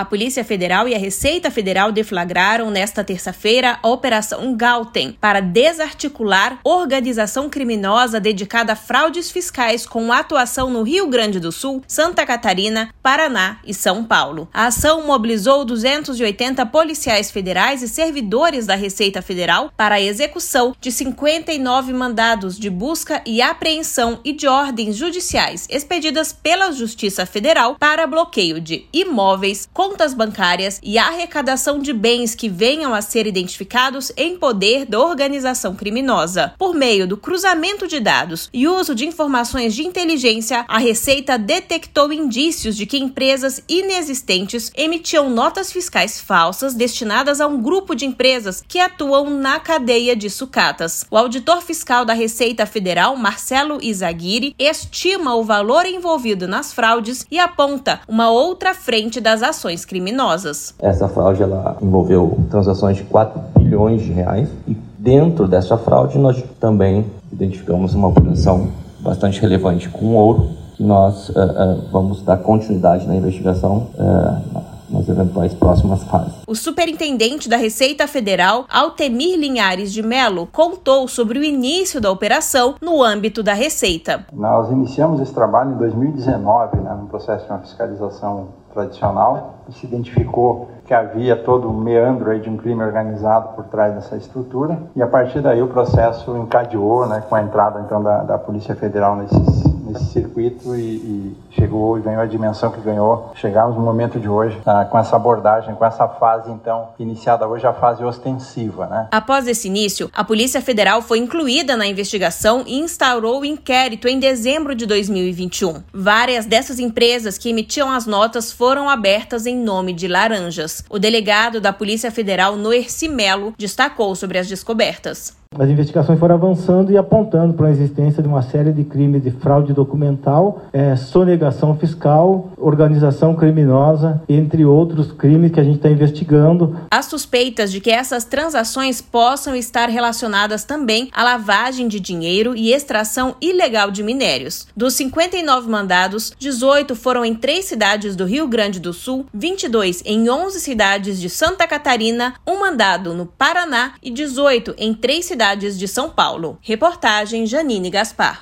A Polícia Federal e a Receita Federal deflagraram nesta terça-feira a Operação Galten para desarticular organização criminosa dedicada a fraudes fiscais com atuação no Rio Grande do Sul, Santa Catarina, Paraná e São Paulo. A ação mobilizou 280 policiais federais e servidores da Receita Federal para a execução de 59 mandados de busca e apreensão e de ordens judiciais expedidas pela Justiça Federal para bloqueio de imóveis, contas bancárias e arrecadação de bens que venham a ser identificados em poder da organização criminosa. Por meio do cruzamento de dados e uso de informações de inteligência, a Receita detectou indícios de que empresas inexistentes emitiam notas fiscais falsas destinadas a um grupo de empresas que atuam na cadeia de sucatas. O auditor fiscal da Receita Federal, Marcelo Izaguiri, estima o valor envolvido nas fraudes e aponta uma outra frente das ações criminosas. Essa fraude ela envolveu transações de 4 bilhões de reais e dentro dessa fraude nós também identificamos uma operação bastante relevante com ouro que nós uh, uh, vamos dar continuidade na investigação uh, nas eventuais próximas fases. O superintendente da Receita Federal, Altemir Linhares de Melo, contou sobre o início da operação no âmbito da Receita. Nós iniciamos esse trabalho em 2019, né, no processo de uma fiscalização tradicional, e se identificou que havia todo um meandro de um crime organizado por trás dessa estrutura, e a partir daí o processo encadeou né, com a entrada então da, da Polícia Federal nesses nesse circuito e, e, chegou e ganhou a dimensão que ganhou. Chegamos no momento de hoje tá, com essa abordagem, com essa fase então iniciada hoje a fase ostensiva, né? Após esse início, a Polícia Federal foi incluída na investigação e instaurou o inquérito em dezembro de 2021. Várias dessas empresas que emitiam as notas foram abertas em nome de laranjas. O delegado da Polícia Federal, Noerci Melo, destacou sobre as descobertas. As investigações foram avançando e apontando para a existência de uma série de crimes de fraude documental, é, sonegação fiscal, organização criminosa, entre outros crimes que a gente está investigando. Há suspeitas de que essas transações possam estar relacionadas também à lavagem de dinheiro e extração ilegal de minérios. Dos 59 mandados, 18 foram em três cidades do Rio Grande do Sul, 22 em 11 cidades de Santa Catarina, um mandado no Paraná e 18 em três cidades cidades de São Paulo. Reportagem Janine Gaspar.